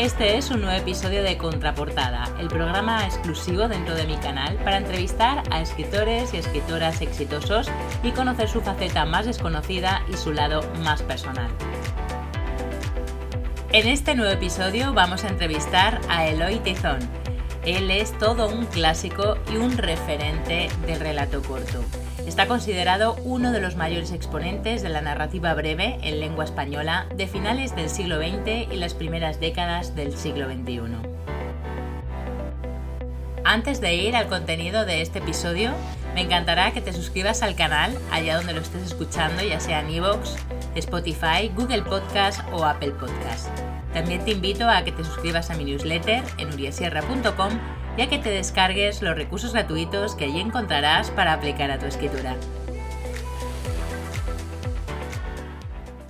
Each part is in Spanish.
Este es un nuevo episodio de Contraportada, el programa exclusivo dentro de mi canal para entrevistar a escritores y escritoras exitosos y conocer su faceta más desconocida y su lado más personal. En este nuevo episodio vamos a entrevistar a Eloy Tizón. Él es todo un clásico y un referente del relato corto. Está considerado uno de los mayores exponentes de la narrativa breve en lengua española de finales del siglo XX y las primeras décadas del siglo XXI. Antes de ir al contenido de este episodio, me encantará que te suscribas al canal allá donde lo estés escuchando, ya sea en iVoox, Spotify, Google Podcast o Apple Podcast. También te invito a que te suscribas a mi newsletter en uriasierra.com ya que te descargues los recursos gratuitos que allí encontrarás para aplicar a tu escritura.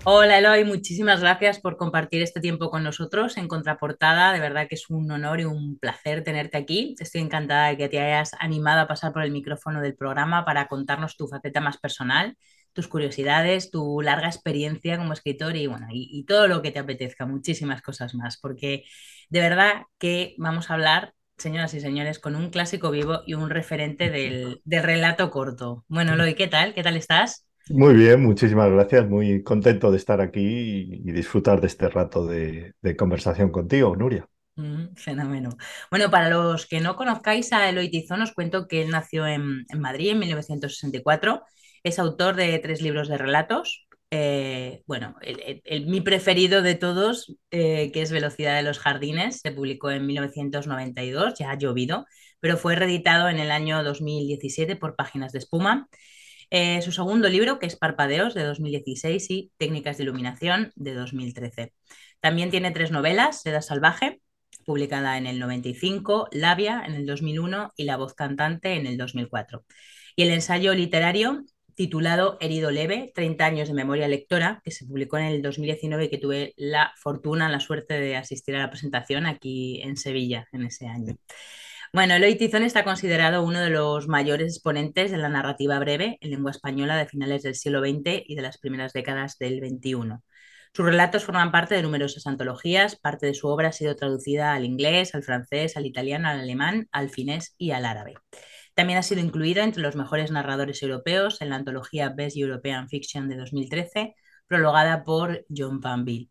Hola Eloy, muchísimas gracias por compartir este tiempo con nosotros en Contraportada. De verdad que es un honor y un placer tenerte aquí. Estoy encantada de que te hayas animado a pasar por el micrófono del programa para contarnos tu faceta más personal, tus curiosidades, tu larga experiencia como escritor y bueno, y, y todo lo que te apetezca, muchísimas cosas más, porque de verdad que vamos a hablar señoras y señores, con un clásico vivo y un referente del, relato corto. Bueno, Eloy, ¿qué tal? ¿Qué tal estás? Muy bien, muchísimas gracias. Muy contento de estar aquí y, disfrutar de este rato de, conversación contigo, Nuria. Mm, fenómeno. Bueno, para los que no conozcáis a Eloy Tizón, os cuento que él nació en, en Madrid en 1964. Es autor de tres libros de relatos, eh, bueno, mi preferido de todos, eh, que es Velocidad de los Jardines, se publicó en 1992, ya ha llovido, pero fue reeditado en el año 2017 por Páginas de Espuma. Eh, su segundo libro, que es Parpadeos, de 2016, y Técnicas de Iluminación, de 2013. También tiene tres novelas, Seda Salvaje, publicada en el 95, Labia, en el 2001, y La Voz Cantante, en el 2004. Y el ensayo literario titulado Herido Leve, 30 años de memoria lectora, que se publicó en el 2019 y que tuve la fortuna, la suerte de asistir a la presentación aquí en Sevilla en ese año. Bueno, Eloy Tizón está considerado uno de los mayores exponentes de la narrativa breve en lengua española de finales del siglo XX y de las primeras décadas del XXI. Sus relatos forman parte de numerosas antologías, parte de su obra ha sido traducida al inglés, al francés, al italiano, al alemán, al finés y al árabe. También ha sido incluido entre los mejores narradores europeos en la antología Best European Fiction de 2013, prologada por John Panville.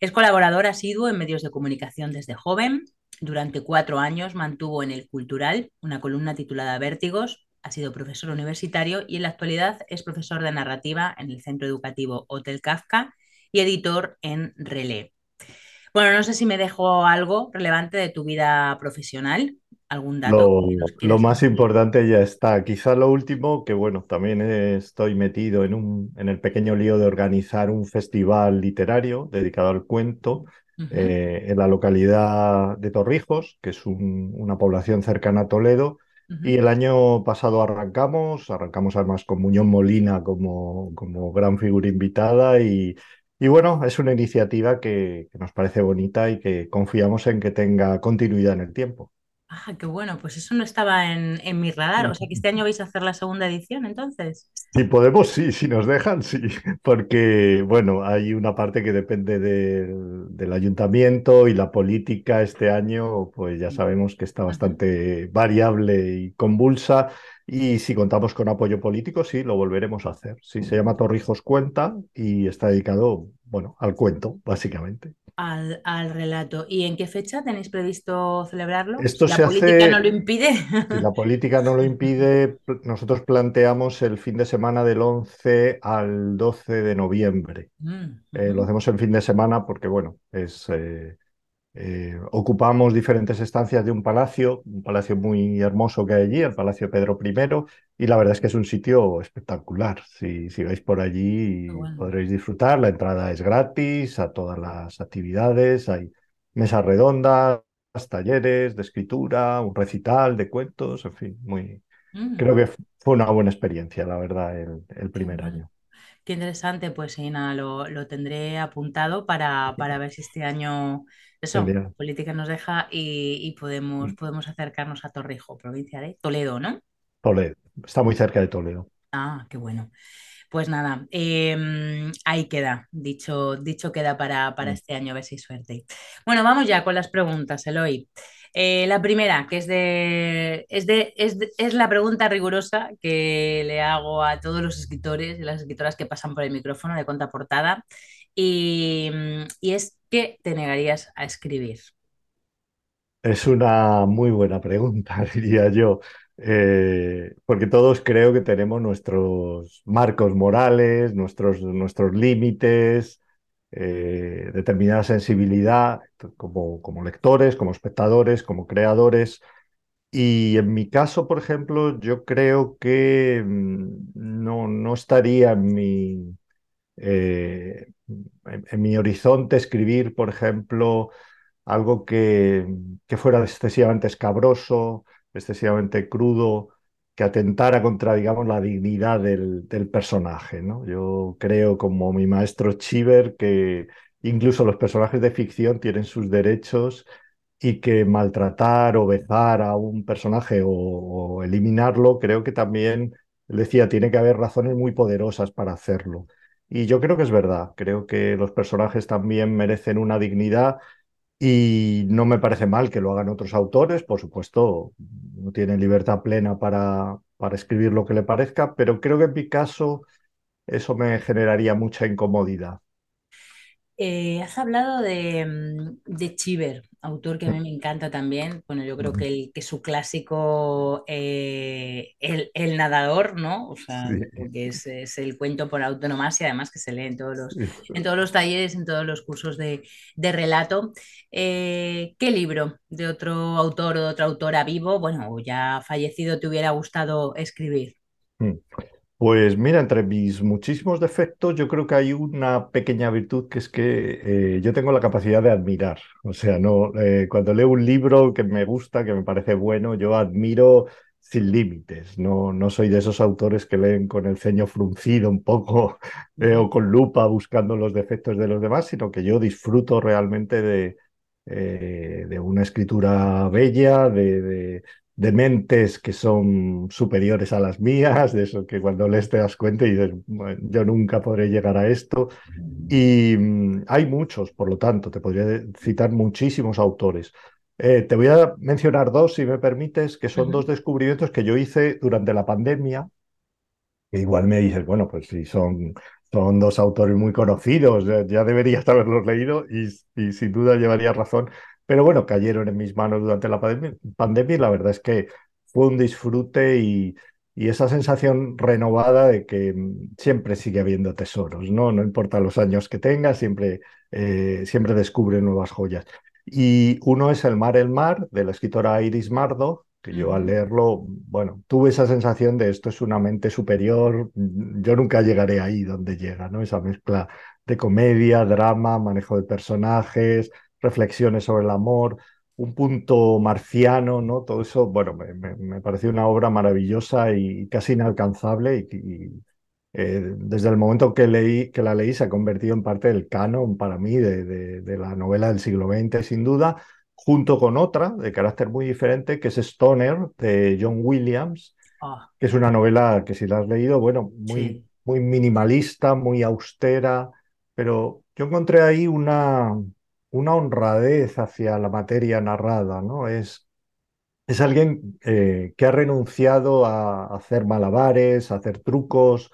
Es colaborador asiduo en medios de comunicación desde joven. Durante cuatro años mantuvo en El Cultural una columna titulada Vértigos. Ha sido profesor universitario y en la actualidad es profesor de narrativa en el centro educativo Hotel Kafka y editor en Relé. Bueno, no sé si me dejo algo relevante de tu vida profesional algún dato. Lo, más importante ya está. Quizá lo último, que bueno, también estoy metido en, un, en el pequeño lío de organizar un festival literario dedicado al cuento eh, en la localidad de Torrijos, que es una población cercana a Toledo. Y el año pasado arrancamos, arrancamos además con Muñoz Molina como, como gran figura invitada y, y bueno, es una iniciativa que, que, nos parece bonita y que confiamos en que tenga continuidad en el tiempo. Ah, qué bueno, pues eso no estaba en, mi radar. O sea que este año vais a hacer la segunda edición, entonces. Si podemos, sí, si nos dejan, sí. Porque, bueno, hay una parte que depende del, ayuntamiento y la política este año, pues ya sabemos que está bastante variable y convulsa. Y si contamos con apoyo político, sí, lo volveremos a hacer. Sí, se llama Torrijos Cuenta y está dedicado, bueno, al cuento, básicamente al, al, relato. ¿Y en qué fecha tenéis previsto celebrarlo? Esto ¿La política no lo impide? Si la política no lo impide, nosotros planteamos el fin de semana del 11 al 12 de noviembre. Mm, eh, lo hacemos el fin de semana porque, bueno, es... Eh, eh, ocupamos diferentes estancias de un palacio, un palacio muy hermoso que hay allí, el Palacio Pedro I, y la verdad es que es un sitio espectacular. Si, si vais por allí podréis disfrutar, la entrada es gratis a todas las actividades, hay mesas redondas, talleres de escritura, un recital de cuentos, en fin, muy, Mm, creo que fue una buena experiencia, la verdad, el, primer bueno. año. Qué interesante, pues sí, nada, lo, lo tendré apuntado para, para ver si este año, eso, Genial. política nos deja y, y podemos, podemos acercarnos a Torrijos, provincia de Toledo, ¿no? Toledo, está muy cerca de Toledo. Ah, qué bueno. Pues nada, em, ahí queda, dicho, dicho queda para, para Mm. este año, a ver si suerte. Bueno, vamos ya con las preguntas, Eloy. Eh, la primera, que es de, es de, es de- es la pregunta rigurosa que le hago a todos los escritores y las escritoras que pasan por el micrófono de contraportada, y, y es ¿qué te negarías a escribir? Es una muy buena pregunta, diría yo, Eh, porque todos creo que tenemos nuestros marcos morales, nuestros, nuestros límites, eh, determinada sensibilidad como, como lectores, como espectadores, como creadores. Y en mi caso, por ejemplo, yo creo que mm, no, no estaría en mi, eh, en, mi horizonte escribir, por ejemplo, algo que, que fuera excesivamente escabroso, excesivamente crudo, que atentara contra, digamos, la dignidad del, personaje, ¿no? Yo creo, como mi maestro Chiver, que incluso los personajes de ficción tienen sus derechos y que maltratar o vezar a un personaje o, eliminarlo, creo que también, decía, tiene que haber razones muy poderosas para hacerlo. Y yo creo que es verdad, creo que los personajes también merecen una dignidad y no me parece mal que lo hagan otros autores, por supuesto, no tienen libertad plena para, para escribir lo que le parezca, pero creo que en mi caso eso me generaría mucha incomodidad. Eh, has hablado de, mm, de Chiver, autor que a mí me encanta también. Bueno, yo creo que, el, que su clásico, eh, el, el nadador, ¿no? O sea, Sí, que es, es el cuento por autonomía, además que se lee en todos los, en todos los talleres, en todos los cursos de, de relato. Eh, ¿qué libro de otro autor o de otra autora vivo, bueno, o ya fallecido, te hubiera gustado escribir? Mm. Pues mira, entre mis muchísimos defectos, yo creo que hay una pequeña virtud que es que eh, yo tengo la capacidad de admirar. O sea, no, eh, cuando leo un libro que me gusta, que me parece bueno, yo admiro sin límites. No, no soy de esos autores que leen con el ceño fruncido un poco eh, o con lupa buscando los defectos de los demás, sino que yo disfruto realmente de, de una escritura bella, de, de de mentes que son superiores a las mías, de eso que cuando lees te das cuenta y dices, "Bueno, yo nunca podré llegar a esto. Y mm, hay muchos, por lo tanto, te podría citar muchísimos autores. Eh, te voy a mencionar dos, si me permites, que son dos descubrimientos que yo hice durante la pandemia que igual me dices, bueno, pues si son, son dos autores muy conocidos, ya, deberías haberlos leído y, sin duda llevarías razón. Pero bueno, cayeron en mis manos durante la pandemia, pandemia la verdad es que fue un disfrute y, y esa sensación renovada de que mm, siempre sigue habiendo tesoros, ¿no? No importa los años que tengas, siempre, eh, siempre descubre nuevas joyas. Y uno es El mar, el mar, de la escritora Iris Mardo, que yo al leerlo, bueno, tuve esa sensación de esto es una mente superior, yo nunca llegaré ahí donde llega, ¿no? Esa mezcla de comedia, drama, manejo de personajes, reflexiones sobre el amor, un punto marciano, ¿no? Todo eso, bueno, me, me, me pareció una obra maravillosa y casi inalcanzable y, y, eh, desde el momento que, leí, que la leí se ha convertido en parte del canon para mí de, de, de la novela del siglo XX, sin duda junto con otra de carácter muy diferente, que es Stoner, de John Williams, Ah, que es una novela que si la has leído, bueno, muy, sí. muy minimalista, muy austera, pero yo encontré ahí una, una honradez hacia la materia narrada, ¿no? Es, es alguien eh, que ha renunciado a hacer malabares, a hacer trucos,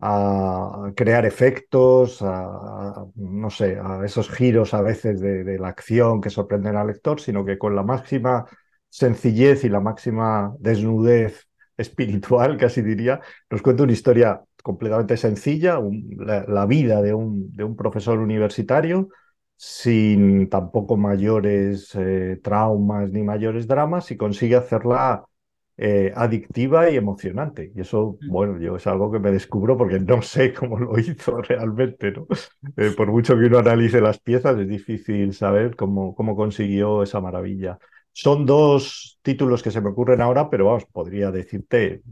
a crear efectos, a, no sé, a esos giros a veces de, la acción que sorprenden al lector, sino que con la máxima sencillez y la máxima desnudez espiritual, casi diría, nos cuenta una historia completamente sencilla, la, vida de un, de un profesor universitario sin tampoco mayores eh, traumas ni mayores dramas y consigue hacerla eh, adictiva y emocionante. Y eso, Mm. bueno, yo es algo que me descubro porque no sé cómo lo hizo realmente, ¿no? Eh, por mucho que uno analice las piezas, es difícil saber cómo, cómo consiguió esa maravilla. Son dos títulos que se me ocurren ahora, pero vamos, podría decirte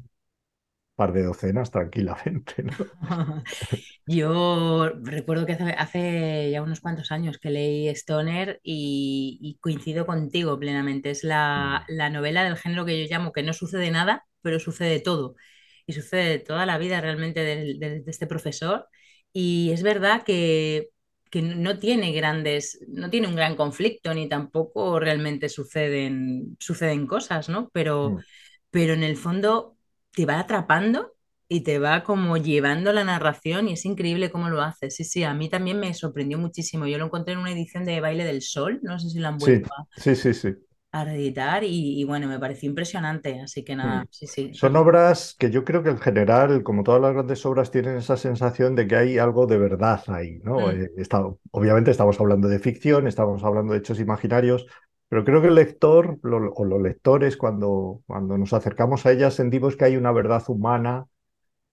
par de docenas tranquilamente, ¿no? Yo recuerdo que hace, hace ya unos cuantos años que leí Stoner y, y coincido contigo plenamente. Es la, Mm. la novela del género que yo llamo que no sucede nada, pero sucede todo. Y sucede toda la vida realmente del- del- de, este profesor. Y es verdad que, que no tiene grandes, no tiene un gran conflicto, ni tampoco realmente suceden, suceden cosas, ¿no? Pero Mm. pero en el fondo te va atrapando y te va como llevando la narración y es increíble cómo lo hace. Sí, sí, a mí también me sorprendió muchísimo. Yo lo encontré en una edición de Baile del Sol, no sé si lo han Sí, vuelto a, sí, sí, sí. a reeditar y, y bueno, me pareció impresionante, así que Mm. nada, sí, sí. Son obras que yo creo que en general, como todas las grandes obras, tienen esa sensación de que hay algo de verdad ahí, ¿no? Mm, Eh, está- obviamente estamos hablando de ficción, estamos hablando de hechos imaginarios, pero creo que el lector lo- o los lectores, cuando, cuando nos acercamos a ellas, sentimos que hay una verdad humana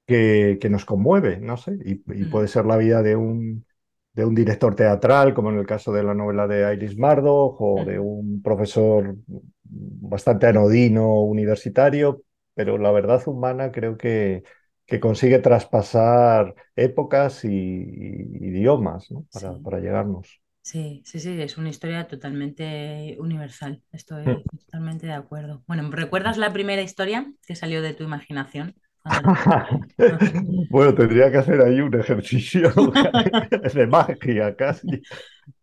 que, que nos conmueve, no sé, y, y mm, puede ser la vida de un, de un director teatral, como en el caso de la novela de Iris Murdoch, o de mm. un profesor bastante anodino universitario, pero la verdad humana creo que, que consigue traspasar épocas y, y idiomas, ¿no? Para, Sí, para llegarnos. Sí, sí, sí, es una historia totalmente universal. Mm. Estoy totalmente de acuerdo. Bueno, ¿recuerdas la primera historia que salió de tu imaginación Bueno, tendría que hacer ahí un ejercicio de magia casi.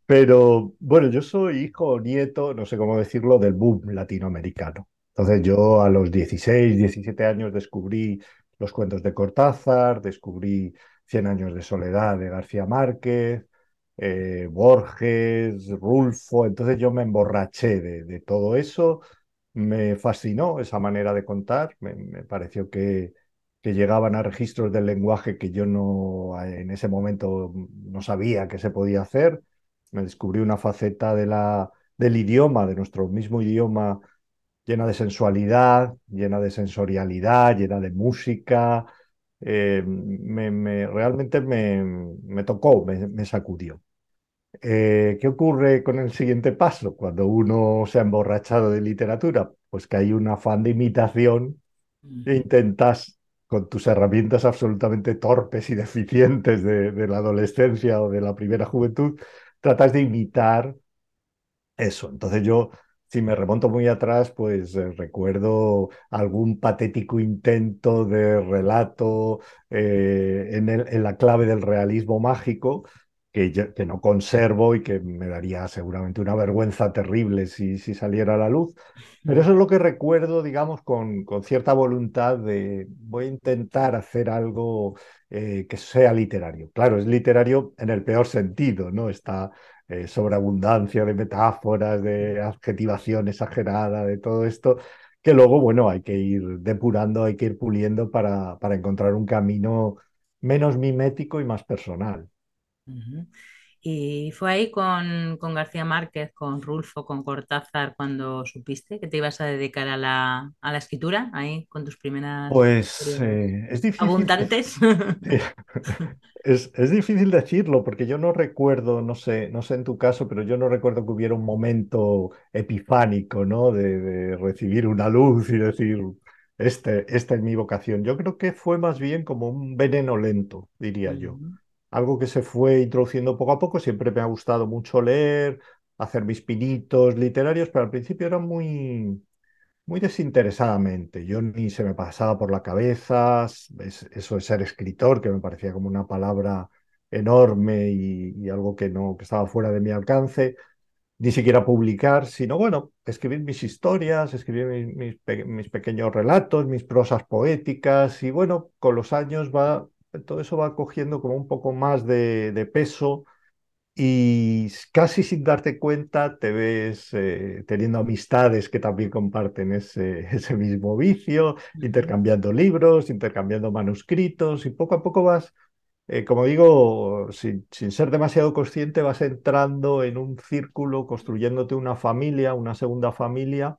Pero bueno, yo soy hijo o nieto, no sé cómo decirlo, del boom latinoamericano. Entonces yo a los 16, 17 años descubrí los cuentos de Cortázar, descubrí Cien años de soledad de García Márquez, eh, Borges, Rulfo. Entonces yo me emborraché de, todo eso. Me fascinó esa manera de contar. Me, pareció que, llegaban a registros del lenguaje que yo no en ese momento no sabía que se podía hacer me descubrí una faceta del idioma, de nuestro mismo idioma, llena de sensualidad, llena de sensorialidad, llena de música. Eh, me, me- realmente me, tocó, me sacudió. Eh, ¿qué ocurre con el siguiente paso cuando uno se ha emborrachado de literatura? Pues que hay un afán de imitación e intentas, con tus herramientas absolutamente torpes y deficientes de, de la adolescencia o de la primera juventud, tratas de imitar eso. Entonces yo, si me remonto muy atrás, pues eh, recuerdo algún patético intento de relato eh, en, el- en la clave del realismo mágico. Que, yo- que no conservo y que me daría seguramente una vergüenza terrible si, saliera a la luz. Pero eso es lo que recuerdo, digamos, con, con cierta voluntad de voy a intentar hacer algo eh, que sea literario. Claro, es literario en el peor sentido, ¿no? Está eh, sobreabundancia de metáforas, de adjetivación exagerada, de todo esto, que luego, bueno, hay que ir depurando, hay que ir puliendo para, para encontrar un camino menos mimético y más personal. Y fue ahí con, con García Márquez, con Rulfo, con Cortázar, cuando supiste que te ibas a dedicar a la, a la escritura, ahí con tus primeras Pues eh, es difícil abundantes. Es, es difícil decirlo porque yo no recuerdo, no sé, no sé en tu caso, pero yo no recuerdo que hubiera un momento epifánico, ¿no? De, de recibir una luz y decir, este, esta es mi vocación. Yo creo que fue más bien como un veneno lento, diría yo. Algo que se fue introduciendo poco a poco. Siempre me ha gustado mucho leer, hacer mis pinitos literarios, pero al principio era muy muy desinteresadamente. Yo ni se me pasaba por la cabeza es- eso de ser escritor, que me parecía como una palabra enorme y, algo que no, que estaba fuera de mi alcance, ni siquiera publicar, sino bueno, escribir mis historias, escribir mis, mis mis pequeños relatos, mis prosas poéticas, y bueno, con los años va, todo eso va cogiendo como un poco más de, de peso y casi sin darte cuenta te ves eh, teniendo amistades que también comparten ese, ese mismo vicio, intercambiando libros, intercambiando manuscritos y poco a poco vas, eh, como digo, sin, sin ser demasiado consciente, vas entrando en un círculo, construyéndote una familia, una segunda familia,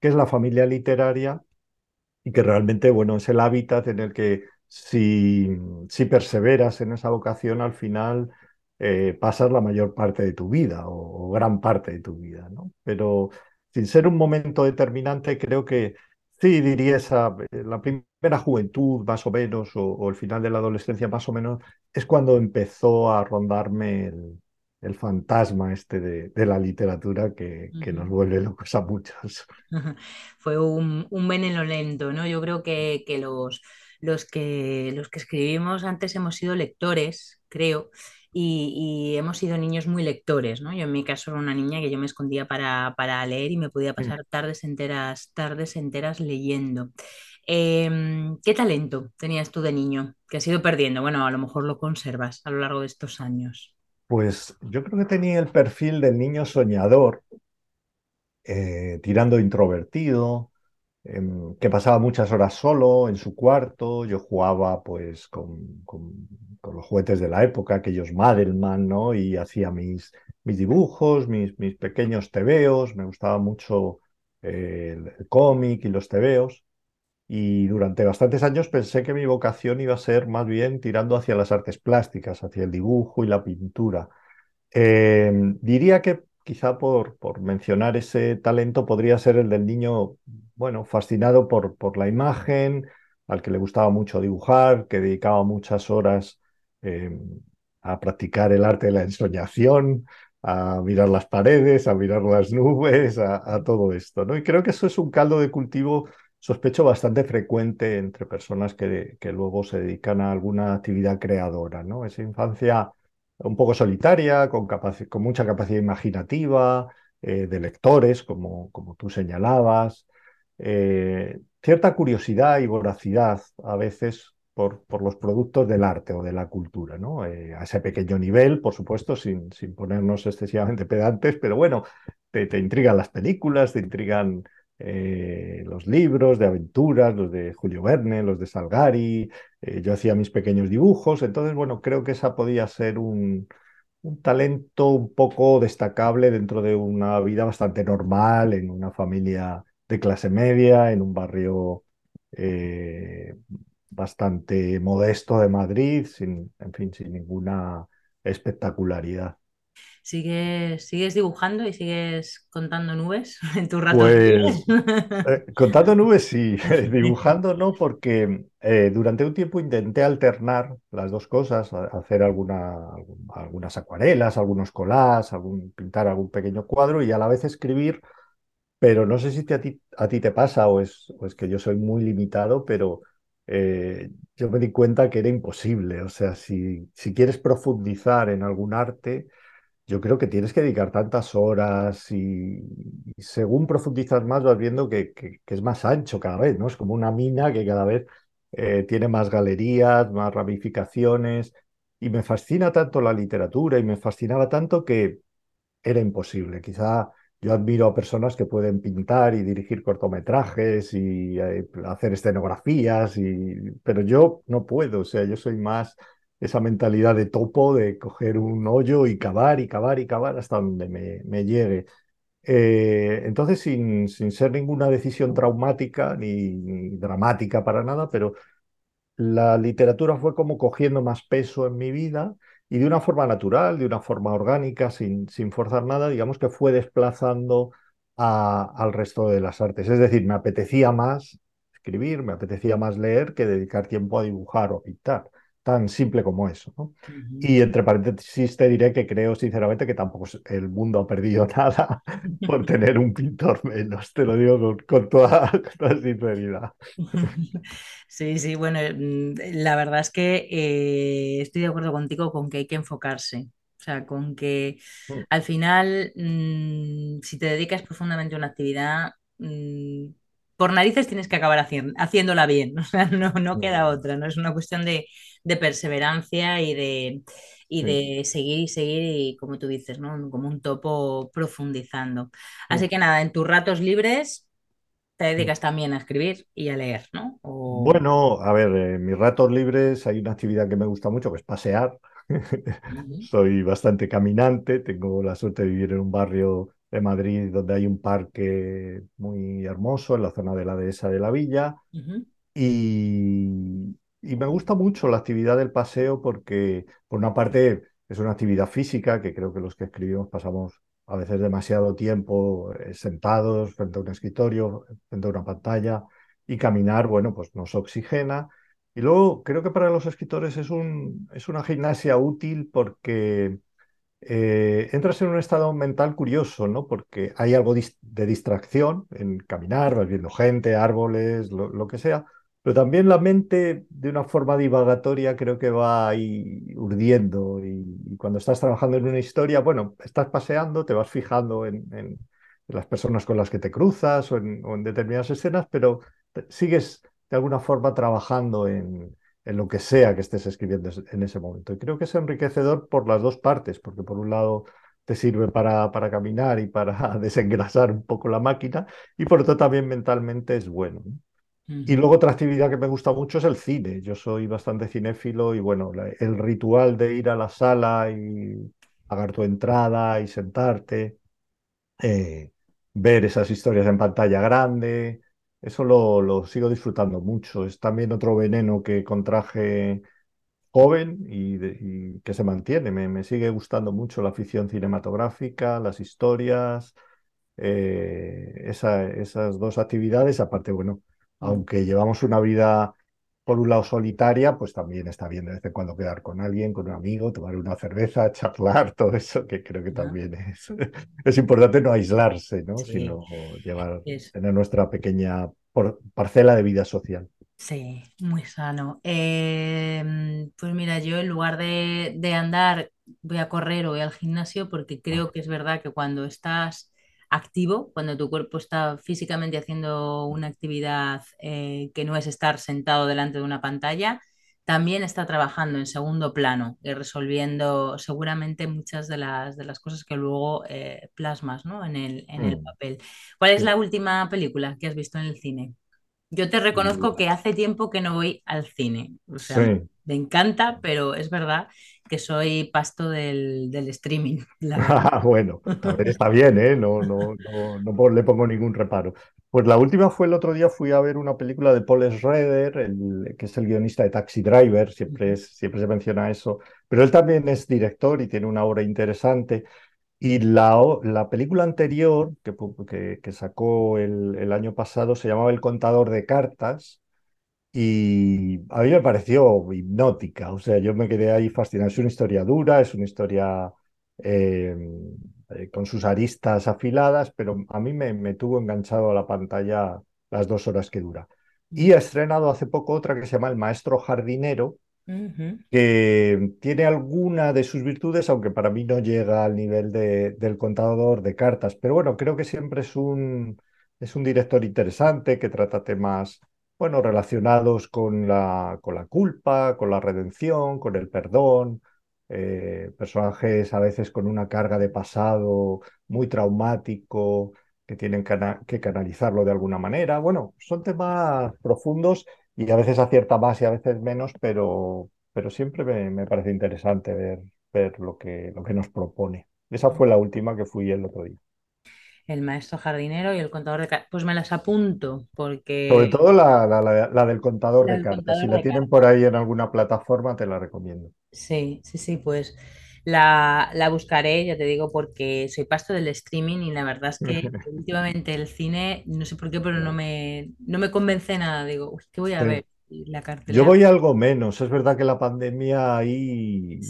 que es la familia literaria y que realmente, bueno, es el hábitat en el que si, si perseveras en esa vocación, al final eh, pasas la mayor parte de tu vida o, o, gran parte de tu vida, ¿no? Pero sin ser un momento determinante, creo que sí, diría esa, eh, la primera juventud más o menos, o, o el final de la adolescencia más o menos, es cuando empezó a rondarme el, el fantasma este de, de la literatura que, que, nos vuelve locos a muchos. Fue un, un veneno lento, ¿no? Yo creo que, que, los, los que los que escribimos antes hemos sido lectores, creo, y, y, hemos sido niños muy lectores, ¿no? Yo en mi caso era una niña que yo me escondía para, para leer y me podía pasar tardes enteras, tardes enteras leyendo. Eh, ¿Qué talento tenías tú de niño que has ido perdiendo? Bueno, a lo mejor lo conservas a lo largo de estos años. Pues yo creo que tenía el perfil del niño soñador, eh, tirando introvertido, que pasaba muchas horas solo en su cuarto. Yo jugaba pues con los juguetes de la época, aquellos Madelman, ¿no? Y hacía mis, mis dibujos, mis, mis pequeños tebeos. Me gustaba mucho eh, el, el cómic y los tebeos. Y durante bastantes años pensé que mi vocación iba a ser más bien tirando hacia las artes plásticas, hacia el dibujo y la pintura. Eh, diría que quizá por, por, mencionar ese talento podría ser el del niño, bueno, fascinado por, por, la imagen, al que le gustaba mucho dibujar, que dedicaba muchas horas eh, a practicar el arte de la ensoñación, a mirar las paredes, a mirar las nubes, a, a todo esto, ¿no? Y creo que eso es un caldo de cultivo sospecho bastante frecuente entre personas que, que, luego se dedican a alguna actividad creadora, ¿no? Esa infancia un poco solitaria, con, mucha capacidad imaginativa, eh, de lectores, como, tú señalabas, eh, cierta curiosidad y voracidad a veces por, por, los productos del arte o de la cultura, ¿no? Eh, a ese pequeño nivel, por supuesto, sin, sin ponernos excesivamente pedantes, pero bueno, te, te intrigan las películas, te intrigan eh, los libros de aventuras, los de Julio Verne, los de Salgari, eh, yo hacía mis pequeños dibujos, entonces, bueno, creo que esa podía ser un, talento un poco destacable dentro de una vida bastante normal, en una familia de clase media, en un barrio eh, bastante modesto de Madrid, sin, en fin, sin ninguna espectacularidad. ¿Sigues, ¿Sigues dibujando y sigues contando nubes en tus ratos pues, eh, contando nubes sí, dibujando no, porque eh, durante un tiempo intenté alternar las dos cosas, hacer alguna, algunas acuarelas, algunos collages, algún, pintar algún pequeño cuadro y a la vez escribir, pero no sé si te, a, ti, a ti te pasa o es, o es que yo soy muy limitado, pero eh, yo me di cuenta que era imposible. O sea, si, si quieres profundizar en algún arte, yo creo que tienes que dedicar tantas horas y, y según profundizas más vas viendo que, que, que, es más ancho cada vez, ¿no? Es como una mina que cada vez eh, tiene más galerías, más ramificaciones y me fascina tanto la literatura y me fascinaba tanto que era imposible. Quizá yo admiro a personas que pueden pintar y dirigir cortometrajes y eh, hacer escenografías, y, pero yo no puedo, o sea, yo soy más esa mentalidad de topo, de coger un hoyo y cavar y cavar y cavar hasta donde me, me llegue. Eh, entonces, sin, sin, ser ninguna decisión traumática ni, dramática para nada, pero la literatura fue como cogiendo más peso en mi vida y de una forma natural, de una forma orgánica, sin, sin forzar nada, digamos que fue desplazando a, al resto de las artes. Es decir, me apetecía más escribir, me apetecía más leer que dedicar tiempo a dibujar o pintar tan simple como eso. ¿no? Uh -huh. Y entre paréntesis te diré que creo sinceramente que tampoco el mundo ha perdido nada por tener un pintor menos, te lo digo con, con, toda, con toda, sinceridad. Sí, sí, bueno, mm, la verdad es que eh, estoy de acuerdo contigo con que hay que enfocarse. O sea, con que al final, mmm, si te dedicas profundamente a una actividad, mmm, por narices tienes que acabar haciendo, haciéndola bien, o sea, no, no queda otra, ¿no? Es una cuestión de, de perseverancia y de, y de seguir y seguir y como tú dices, ¿no? Como un topo profundizando. Así que nada, en tus ratos libres te dedicas también a escribir y a leer, ¿no? O... Bueno, a ver, en mis ratos libres hay una actividad que me gusta mucho, que es pasear. Soy bastante caminante, tengo la suerte de vivir en un barrio de Madrid, donde hay un parque muy hermoso en la zona de la dehesa de la villa. Y, y me gusta mucho la actividad del paseo porque, por una parte, es una actividad física que creo que los que escribimos pasamos a veces demasiado tiempo eh, sentados frente a un escritorio, frente a una pantalla, y caminar, bueno, pues nos oxigena. Y luego creo que para los escritores es, un, es una gimnasia útil porque eh, entras en un estado mental curioso, ¿no? Porque hay algo de distracción en caminar, vas viendo gente, árboles, lo, que sea, pero también la mente de una forma divagatoria creo que va ahí urdiendo y, cuando estás trabajando en una historia, bueno, estás paseando, te vas fijando en, las personas con las que te cruzas o en, o en determinadas escenas, pero sigues de alguna forma trabajando en, en lo que sea que estés escribiendo en ese momento. Y creo que es enriquecedor por las dos partes, porque por un lado te sirve para, para caminar y para desengrasar un poco la máquina, y por otro también mentalmente es bueno. Y luego otra actividad que me gusta mucho es el cine. Yo soy bastante cinéfilo y bueno, el ritual de ir a la sala y pagar tu entrada y sentarte, eh, ver esas historias en pantalla grande, eso lo, sigo disfrutando mucho. Es también otro veneno que contraje joven y, que se mantiene. Me, sigue gustando mucho la ficción cinematográfica, las historias, eh, esas dos actividades. Aparte, bueno, aunque llevamos una vida por un lado solitaria, pues también está bien de vez en cuando quedar con alguien, con un amigo, tomar una cerveza, charlar, todo eso, que creo que también es, es importante no aislarse, ¿no? sino llevar, tener nuestra pequeña parcela de vida social. Sí, muy sano. Em, pues mira, yo en lugar de, de andar, voy a correr o voy al gimnasio porque creo que es verdad que cuando estás activo, cuando tu cuerpo está físicamente haciendo una actividad eh, que no es estar sentado delante de una pantalla, también está trabajando en segundo plano y resolviendo seguramente muchas de las, de las cosas que luego eh, plasmas ¿no? en el, en el mm. papel. ¿Cuál es la última película que has visto en el cine? Yo te reconozco que hace tiempo que no voy al cine. O sea, me encanta, pero es verdad que soy pasto del, streaming. bueno, está bien, ¿eh? No, no, no, le pongo ningún reparo. Pues la última fue el otro día, fui a ver una película de Paul Schrader, el, que es el guionista de Taxi Driver, siempre, siempre se menciona eso, pero él también es director y tiene una obra interesante. Y la, la película anterior que, que, sacó el, el, año pasado se llamaba El contador de cartas y a mí me pareció hipnótica, o sea, yo me quedé ahí fascinado. Es una historia dura, es una historia eh, eh, con sus aristas afiladas, pero a mí me, me tuvo enganchado a la pantalla las dos horas que dura. Y ha estrenado hace poco otra que se llama El Maestro Jardinero, que tiene alguna de sus virtudes, aunque para mí no llega al nivel de, del contador de cartas. Pero bueno, creo que siempre es un, es un director interesante que trata temas bueno, relacionados con la, con la culpa, con la redención, con el perdón. Eh, personajes a veces con una carga de pasado muy traumático que tienen que canalizarlo de alguna manera. Bueno, son temas profundos y a veces acierta más y a veces menos, pero, pero siempre me, parece interesante ver, ver lo, que, lo que nos propone. Esa fue la última que fui el otro día. El maestro jardinero y el contador de cartas. Pues me las apunto porque... Sobre todo la, la, del contador de cartas. Si la tienen por ahí en alguna plataforma, te la recomiendo. Sí, sí, sí, pues la, la, buscaré, ya te digo, porque soy pasto del streaming y la verdad es que últimamente el cine, no sé por qué, pero no me, no me convence nada. Digo, uy, ¿qué voy a ver? La Yo voy algo menos. Es verdad que la pandemia ahí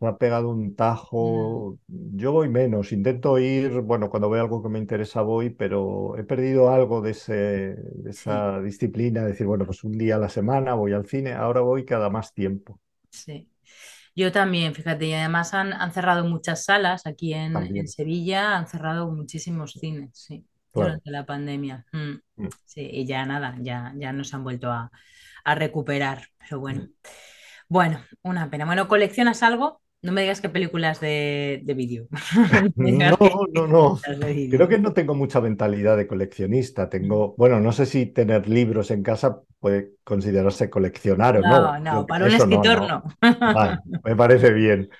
me ha pegado un tajo. Mm. Yo voy menos. Intento ir, bueno, cuando veo algo que me interesa voy, pero he perdido algo de, ese, de esa disciplina. Decir, bueno, pues un día a la semana voy al cine. Ahora voy cada más tiempo. Sí. Yo también, fíjate, y además han, han cerrado muchas salas aquí en, Sevilla, han cerrado muchísimos cines, sí, durante la pandemia. Mm, mm. Sí, y ya nada, ya, ya nos han vuelto a, recuperar, pero bueno. Mm. Bueno, una pena. Bueno, ¿coleccionas algo? No me digas que películas de, de vídeo. no, no, no. Creo que no tengo mucha mentalidad de coleccionista. Tengo, bueno, no sé si tener libros en casa puede considerarse coleccionar o no. No, no, para un escritor no. Vale, me parece bien.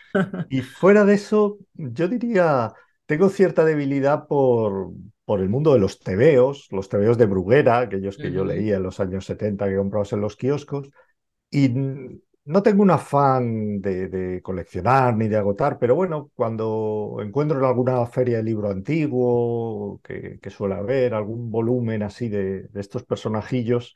Y fuera de eso, yo diría tengo cierta debilidad por, por el mundo de los tebeos, los tebeos de Bruguera, aquellos que yo leía en los años 70 que comprabas en los kioscos, y no tengo un afán de, de coleccionar ni de agotar, pero bueno, cuando encuentro en alguna feria de libro antiguo que, que suele haber, algún volumen así de, de estos personajillos,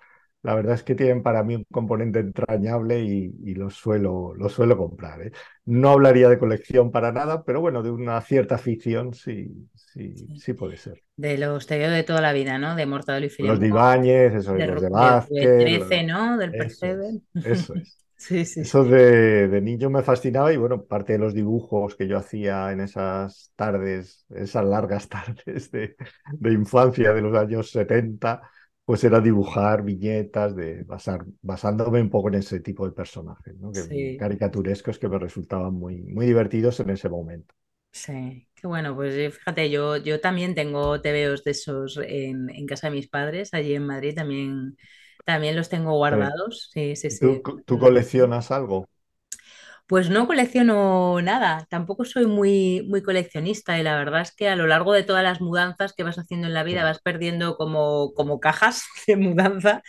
la verdad es que tienen para mí un componente entrañable y, y los suelo, los suelo comprar, ¿eh? No hablaría de colección para nada, pero bueno, de una cierta afición sí, sí, sí. sí puede ser. De los TVO de toda la vida, ¿no? De Mortadelo y Los de Filemón, Ibáñez, eso es, de, los de de Vázquez, 13, lo- ¿no? Del Percebe. eso es. Sí, sí, Eso de, de niño me fascinaba y bueno, parte de los dibujos que yo hacía en esas tardes, esas largas tardes de, de infancia de los años 70, pues era dibujar viñetas de basar, basándome un poco en ese tipo de personajes, ¿no? Que, Sí, caricaturescos que me resultaban muy, muy divertidos en ese momento. sí. Qué bueno, pues eh, fíjate, yo, yo también tengo TVOs de esos en, en casa de mis padres, allí en Madrid también, también los tengo guardados. Sí, sí, ¿Tú, sí. tú coleccionas algo? Pues no colecciono nada, tampoco soy muy, muy coleccionista y la verdad es que a lo largo de todas las mudanzas que vas haciendo en la vida vas perdiendo como, como cajas de mudanza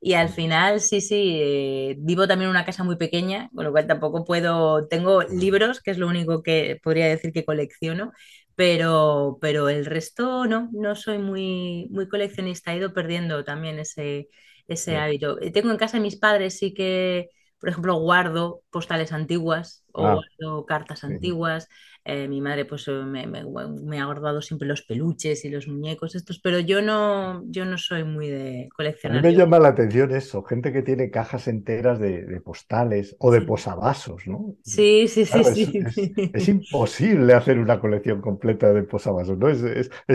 y al final sí, sí, eh, vivo también en una casa muy pequeña, con lo cual tampoco puedo, tengo libros, que es lo único que podría decir que colecciono, pero, pero el resto no, no soy muy, muy coleccionista, he ido perdiendo también ese, ese Sí. hábito. Eh, Tengo en casa de mis padres, sí que por ejemplo, guardo postales antiguas o Ah, guardo cartas antiguas. Eh, mi madre pues eh, me, me- me ha guardado siempre los peluches y los muñecos estos, pero yo no, yo no soy muy de A mí coleccionar. me Yo, llama la atención eso, gente que tiene cajas enteras de, de postales o de sí, posavasos, ¿no? sí, sí, sí, es, sí. es- es imposible hacer una colección completa de posavasos, ¿no? Es,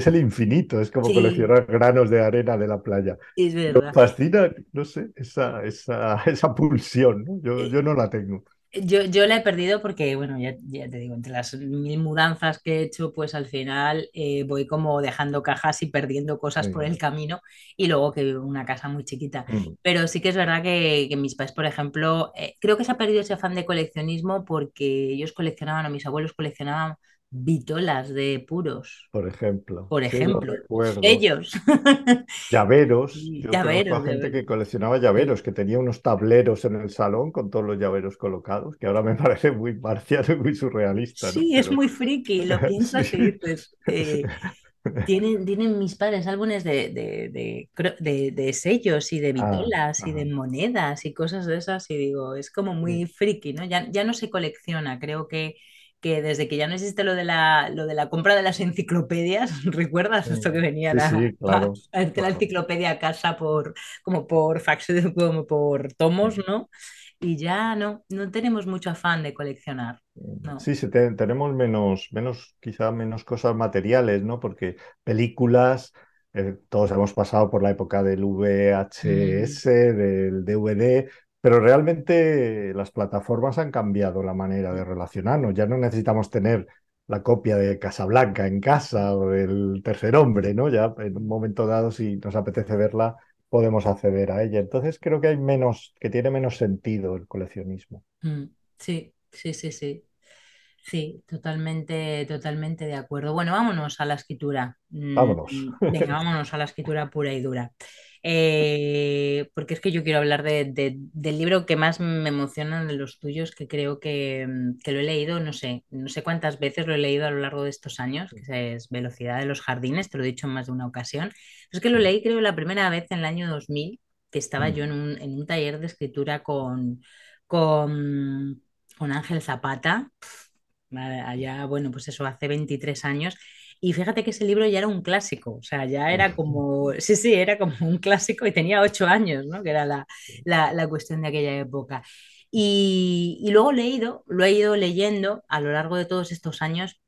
el infinito, es como Sí, coleccionar granos de arena de la playa. es Me verdad. fascina, no sé, esa, esa, esa pulsión, ¿no? Yo, Eh, yo no la tengo. Yo, yo la he perdido porque, bueno, ya, ya te digo, entre las mil mudanzas que he hecho, pues al final eh, voy como dejando cajas y perdiendo cosas por el camino y luego que vivo en una casa muy chiquita. Pero sí que es verdad que, que mis padres, por ejemplo, eh, creo que se ha perdido ese afán de coleccionismo porque ellos coleccionaban, o mis abuelos coleccionaban vitolas de puros, Por ejemplo, por sí, lo ejemplo, recuerdo. ellos. Llaveros, yo Llaveros, gente llaveros. que coleccionaba Sí. llaveros, que tenía unos tableros en el salón con todos los llaveros colocados, que ahora me parece muy marciano y muy surrealista, ¿no? Sí, es Pero muy friki, lo sí, piensas y dices, sí, eh, Tienen, tienen mis padres álbumes de, de, de cro- de- de sellos y de Ah, vitolas y de monedas y cosas de esas y digo, es como sí, muy friki, ¿no? Ya, ya no se colecciona, creo que, que desde que ya no existe lo de la, lo de la compra de las enciclopedias, ¿recuerdas esto que venía sí, la, sí, claro, la enciclopedia a casa por, como por fax, como por tomos. ¿no? Y ya no, no tenemos mucho afán de coleccionar, ¿no? Sí, te- tenemos menos, menos, quizá menos cosas materiales, ¿no? Porque películas, eh, todos hemos pasado por la época del Mm, VHS, del DVD, pero realmente las plataformas han cambiado la manera de relacionarnos. Ya no necesitamos tener la copia de Casablanca en casa o del Tercer Hombre, ¿no? Ya en un momento dado, si nos apetece verla, podemos acceder a ella. Entonces creo que hay menos, que tiene menos sentido el coleccionismo. mm, sí, sí, sí, sí. Sí, totalmente, totalmente de acuerdo. Bueno, vámonos a la escritura. Mm, Vámonos. venga, vámonos a la escritura pura y dura. Eh, porque es que yo quiero hablar de- de- del libro que más me emociona de los tuyos, que creo que, mm, que lo he leído, no sé, no sé cuántas veces lo he leído a lo largo de estos años, que es Velocidad de los Jardines, te lo he dicho en más de una ocasión. Es que lo leí creo la primera vez en el año 2000, que estaba yo en un, en un taller de escritura con, con, con Ángel Zapata Allá, bueno, pues eso, hace 23 años. Y fíjate que ese libro ya era un clásico, o sea, ya era como, sí, sí, era como un clásico y tenía 8 años, ¿no? Que era la, la, la cuestión de aquella época. Y, y luego he leído, lo he ido leyendo a lo largo de todos estos años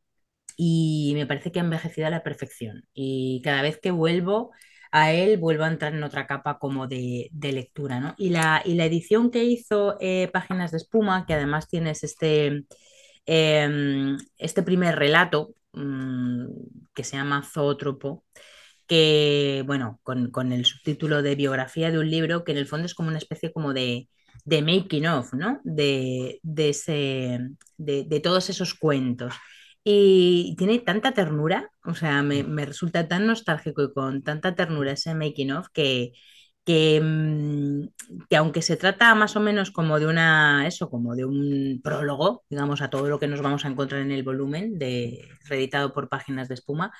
y me parece que ha envejecido a la perfección. Y cada vez que vuelvo a él, vuelvo a entrar en otra capa como de, de lectura, ¿no? Y la, y la edición que hizo eh, Páginas de Espuma, que además tienes este, eh, este primer relato mm, que se llama Zoótropo, que, bueno, con, con el subtítulo de biografía de un libro, que en el fondo es como una especie como de, de making of, ¿no? De, de, ese, de, de todos esos cuentos. Y tiene tanta ternura, o sea, me, me resulta tan nostálgico y con tanta ternura ese making of que, que, mm, que aunque se trata más o menos como de una, eso, como de un prólogo, digamos, a todo lo que nos vamos a encontrar en el volumen, de, reeditado por Páginas de Espuma,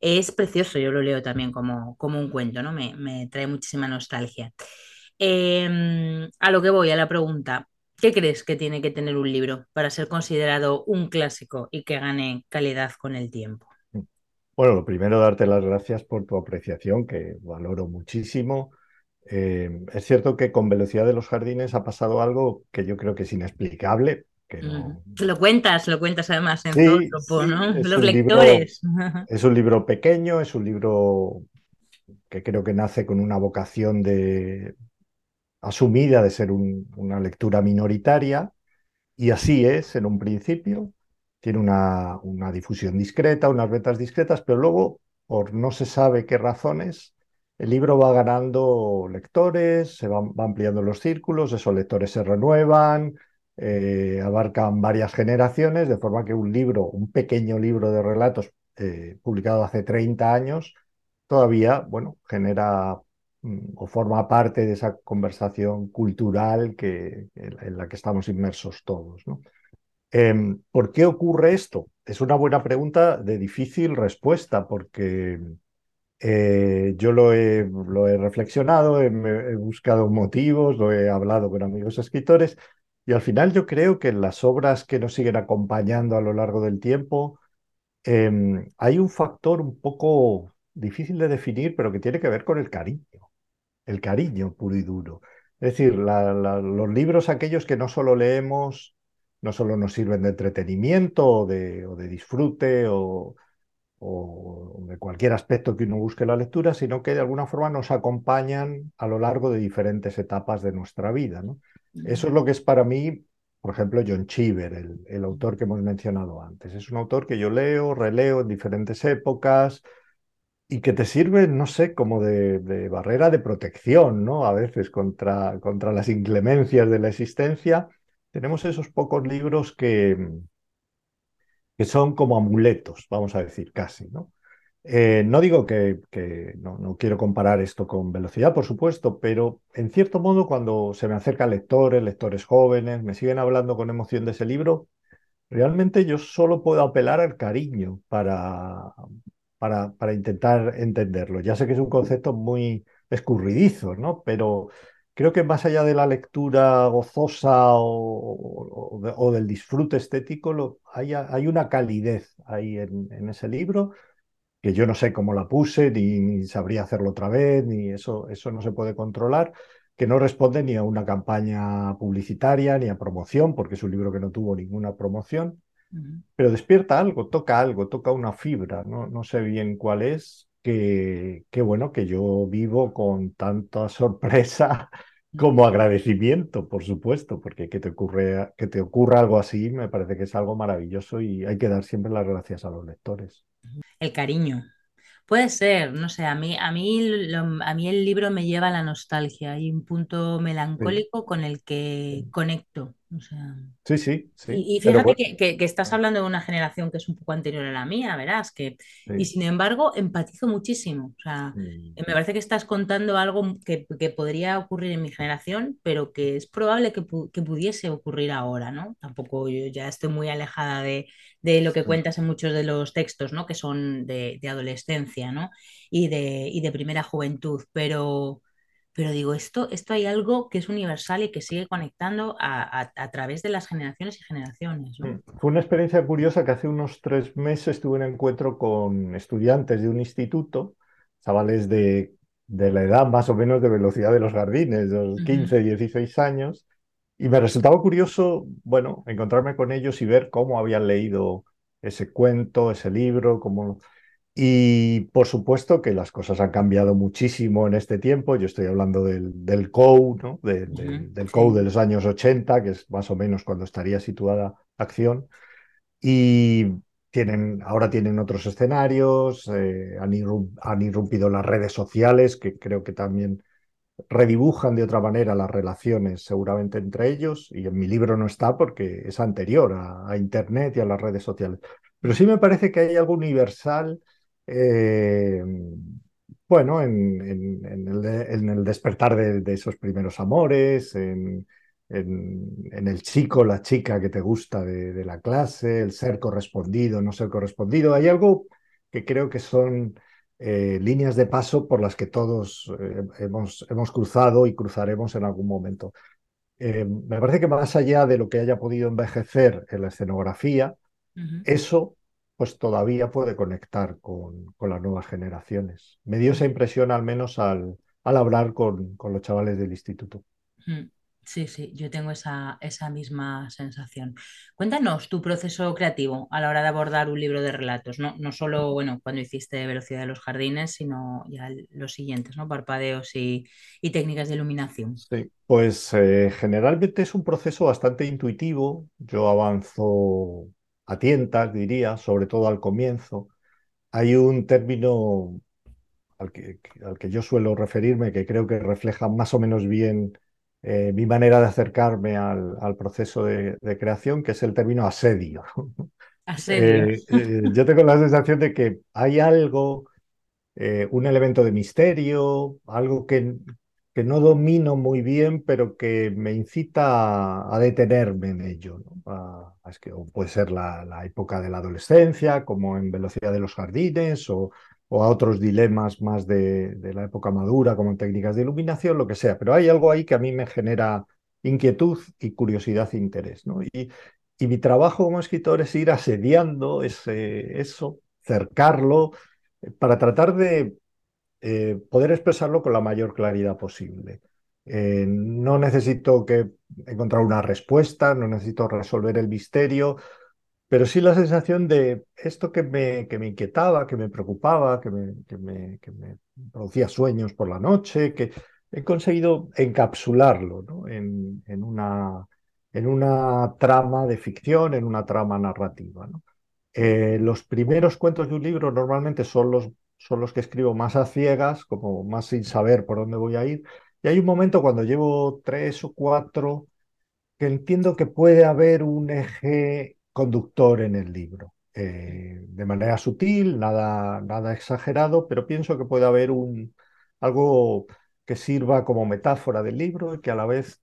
es precioso, yo lo leo también como, como un cuento, ¿no? Me, me trae muchísima nostalgia. Em, a lo que voy, a la pregunta, ¿qué crees que tiene que tener un libro para ser considerado un clásico y que gane calidad con el tiempo? Bueno, lo primero, darte las gracias por tu apreciación, que valoro muchísimo. Eh, es cierto que con Velocidad de los Jardines ha pasado algo que yo creo que es inexplicable. Que no... Lo cuentas, lo cuentas además en Sí, todo el grupo, sí, ¿no? Los libro, lectores. es un libro pequeño, es un libro que creo que nace con una vocación de, asumida de ser un- una lectura minoritaria, y así es en un principio. Tiene una, una difusión discreta, unas ventas discretas, pero luego, por no se sabe qué razones, el libro va ganando lectores, se va ampliando los círculos, esos lectores se renuevan, eh, abarcan varias generaciones, de forma que un libro, un pequeño libro de relatos eh, publicado hace 30 años, todavía, bueno, genera mm, o forma parte de esa conversación cultural que, en la que estamos inmersos todos. Em, ¿por qué ocurre esto? Es una buena pregunta de difícil respuesta, porque eh, yo lo he, lo he reflexionado, he, buscado motivos, lo he hablado con amigos escritores, y al final yo creo que en las obras que nos siguen acompañando a lo largo del tiempo, em, hay un factor un poco difícil de definir, pero que tiene que ver con el cariño el cariño puro y duro. Es decir, los libros aquellos que no solo leemos, no solo nos sirven de entretenimiento o de, o de disfrute o, o de cualquier aspecto que uno busque la lectura, sino que de alguna forma nos acompañan a lo largo de diferentes etapas de nuestra vida, ¿no? Eso es lo que es para mí, por ejemplo, John Cheever, el, el autor que hemos mencionado antes. Es un autor que yo leo, releo en diferentes épocas y que te sirve, no sé, como de, de barrera de protección, ¿no? A veces contra, contra las inclemencias de la existencia. Tenemos esos pocos libros que, que son como amuletos, vamos a decir, casi, ¿no? Eh, no digo que, que no, no quiero comparar esto con velocidad, por supuesto, pero en cierto modo cuando se me acercan lectores, lectores jóvenes, me siguen hablando con emoción de ese libro, Realmente yo solo puedo apelar al cariño para, para, para intentar entenderlo. Ya sé que es un concepto muy escurridizo, ¿no? Pero creo que más allá de la lectura gozosa o, o o del disfrute estético, lo- hay, hay una calidez ahí en, en ese libro que yo no sé cómo la puse, ni, ni sabría hacerlo otra vez, ni eso, eso no se puede controlar, que no responde ni a una campaña publicitaria, ni a promoción, porque es un libro que no tuvo ninguna promoción, Ujú. pero despierta algo, toca algo, toca una fibra, no, no sé bien cuál es, que, que bueno, que yo vivo con tanta sorpresa como agradecimiento, por supuesto, porque que te ocurre, que te ocurra algo así me parece que es algo maravilloso y hay que dar siempre las gracias a los lectores. El cariño. Puede ser, no sé, a mí, a mí, lo- a mí el libro me lleva a la nostalgia. Hay un punto Sí, melancólico con el que conecto. O sea, Sí, sí, sí, Y, fíjate que, que- que estás hablando de una generación que es un poco anterior a la mía, verás, que, y sí, sin embargo empatizo muchísimo. O sea, mm, me parece que estás contando algo que, que podría ocurrir en mi generación, pero que es probable que, pu- que pudiese ocurrir ahora, ¿no? Tampoco yo ya estoy muy alejada de, lo que cuentas en muchos de los textos, ¿no? Que son de, de adolescencia, ¿no? Y de, y de primera juventud, pero... Pero digo, esto, esto hay algo que es universal y que sigue conectando a, a- a través de las generaciones y generaciones. ¿no? Fue una experiencia curiosa que hace unos tres meses tuve un encuentro con estudiantes de un instituto, chavales de, de la edad más o menos de velocidad de los jardines, de los Ujú, 15, 16 años, y me resultaba curioso, bueno, encontrarme con ellos y ver cómo habían leído ese cuento, ese libro, cómo Y por supuesto que las cosas han cambiado muchísimo en este tiempo. Yo estoy hablando del, del COU, ¿no? De- del, del COU de los años 80, que es más o menos cuando estaría situada acción. Y tienen, ahora tienen otros escenarios, eh, han, irrum- han irrumpido las redes sociales, que creo que también redibujan de otra manera las relaciones seguramente entre ellos. Y en mi libro no está porque es anterior a, Internet y a las redes sociales. Pero sí me parece que hay algo universal, eh, bueno, en, en- el, despertar de, de esos primeros amores, en, en- en el chico, la chica que te gusta de, de la clase, el ser correspondido, no ser correspondido. Hay algo que creo que son eh, líneas de paso por las que todos eh, hemos, hemos cruzado y cruzaremos en algún momento. Eh, me parece que más allá de lo que haya podido envejecer en la escenografía, eso pues todavía puede conectar con, con las nuevas generaciones. Me dio esa impresión al menos al, al hablar con, con los chavales del instituto. Sí, sí, yo tengo esa, esa misma sensación. Cuéntanos tu proceso creativo a la hora de abordar un libro de relatos, ¿no? No solo, bueno, cuando hiciste Velocidad de los Jardines, sino ya los siguientes, ¿no? Parpadeos y, y técnicas de iluminación. Sí, pues eh, generalmente es un proceso bastante intuitivo. Yo avanzo a tientas, diría, sobre todo al comienzo. Hay un término al que, al que yo suelo referirme, que creo que refleja más o menos bien eh, mi manera de acercarme al, al proceso de, de creación, que es el término asedio. Asedio. Eh, eh, yo tengo la sensación de que hay algo, eh, un elemento de misterio, algo que, que no domino muy bien, pero que me incita a, a detenerme en ello. ¿no? A- a- es que o puede ser la, la época de la adolescencia, como en Velocidad de los Jardines, o, o a otros dilemas más de, la época madura, como técnicas de iluminación, lo que sea. Pero hay algo ahí que a mí me genera inquietud y curiosidad e interés. ¿no? Y, y mi trabajo como escritor es ir asediando ese, eso, cercarlo, eh, para tratar de eh, poder expresarlo con la mayor claridad posible. Eh, no necesito que encontrar una respuesta, no necesito resolver el misterio, pero sí la sensación de esto que me, que me inquietaba, que me preocupaba, que me, que me, que me producía sueños por la noche, que he conseguido encapsularlo, ¿no? en, en una, en una trama de ficción, en una trama narrativa. Eh, los primeros cuentos de un libro normalmente son los, son los que escribo más a ciegas, como más sin saber por dónde voy a ir. Y hay un momento cuando llevo tres o cuatro que entiendo que puede haber un eje conductor en el libro. Eh, de manera sutil, nada, nada exagerado, pero pienso que puede haber un, algo que sirva como metáfora del libro y que a la vez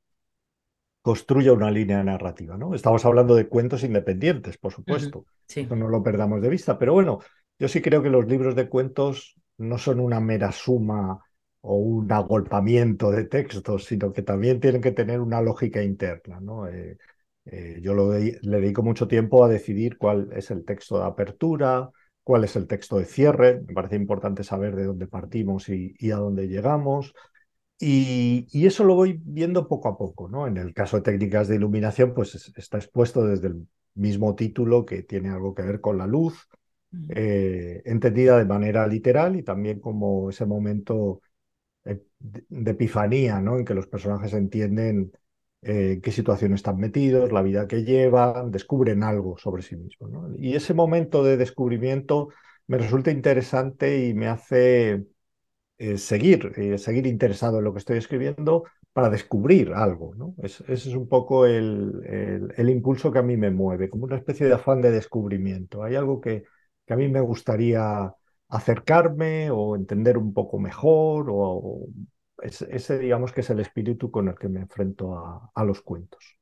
construya una línea narrativa, ¿no? Estamos hablando de cuentos independientes, por supuesto. Sí. No lo perdamos de vista. Pero bueno, yo sí creo que los libros de cuentos no son una mera suma o un agolpamiento de textos, sino que también tienen que tener una lógica interna, ¿no? Eh, eh, yo lo de- le dedico mucho tiempo a decidir cuál es el texto de apertura, cuál es el texto de cierre. Me parece importante saber de dónde partimos y, y a dónde llegamos. Y, y eso lo voy viendo poco a poco, ¿no? En el caso de técnicas de iluminación, pues es- está expuesto desde el mismo título que tiene algo que ver con la luz, eh, entendida de manera literal y también como ese momento de, de epifanía, ¿no? En que los personajes entienden eh, en qué situación están metidos, la vida que llevan, descubren algo sobre sí mismos. Y ese momento de descubrimiento me resulta interesante y me hace eh, seguir, eh, seguir interesado en lo que estoy escribiendo para descubrir algo. Es- ese es un poco el, el- impulso que a mí me mueve, como una especie de afán de descubrimiento. Hay algo que, que a mí me gustaría acercarme o entender un poco mejor, o es- ese digamos que es el espíritu con el que me enfrento a, a los cuentos.